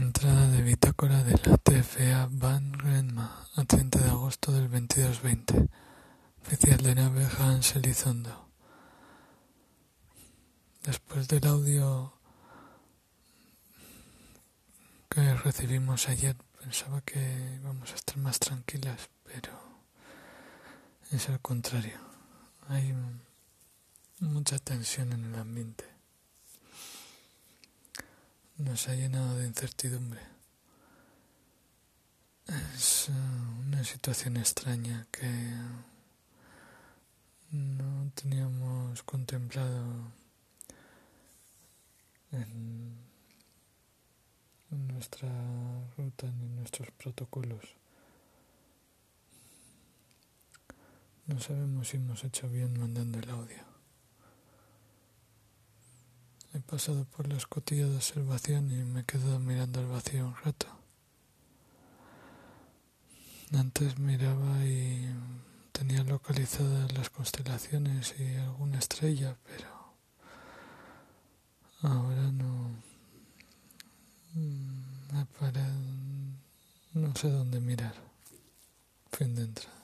Entrada de bitácora de la TFA Van Renma a 30 de agosto del 2220. Oficial de nave Hans Elizondo. Después del audio que recibimos ayer, pensaba que íbamos a estar más tranquilas, pero es al contrario. Hay mucha tensión en el ambiente nos ha llenado de incertidumbre. Es eh, una situación extraña que no teníamos contemplado en nuestra ruta ni en nuestros protocolos. No sabemos si hemos hecho bien mandando el audio. He pasado por la escotilla de observación y me he quedado mirando al vacío un rato. Antes miraba y tenía localizadas las constelaciones y alguna estrella, pero ahora no. Me paré, no sé dónde mirar. Fin de entrada.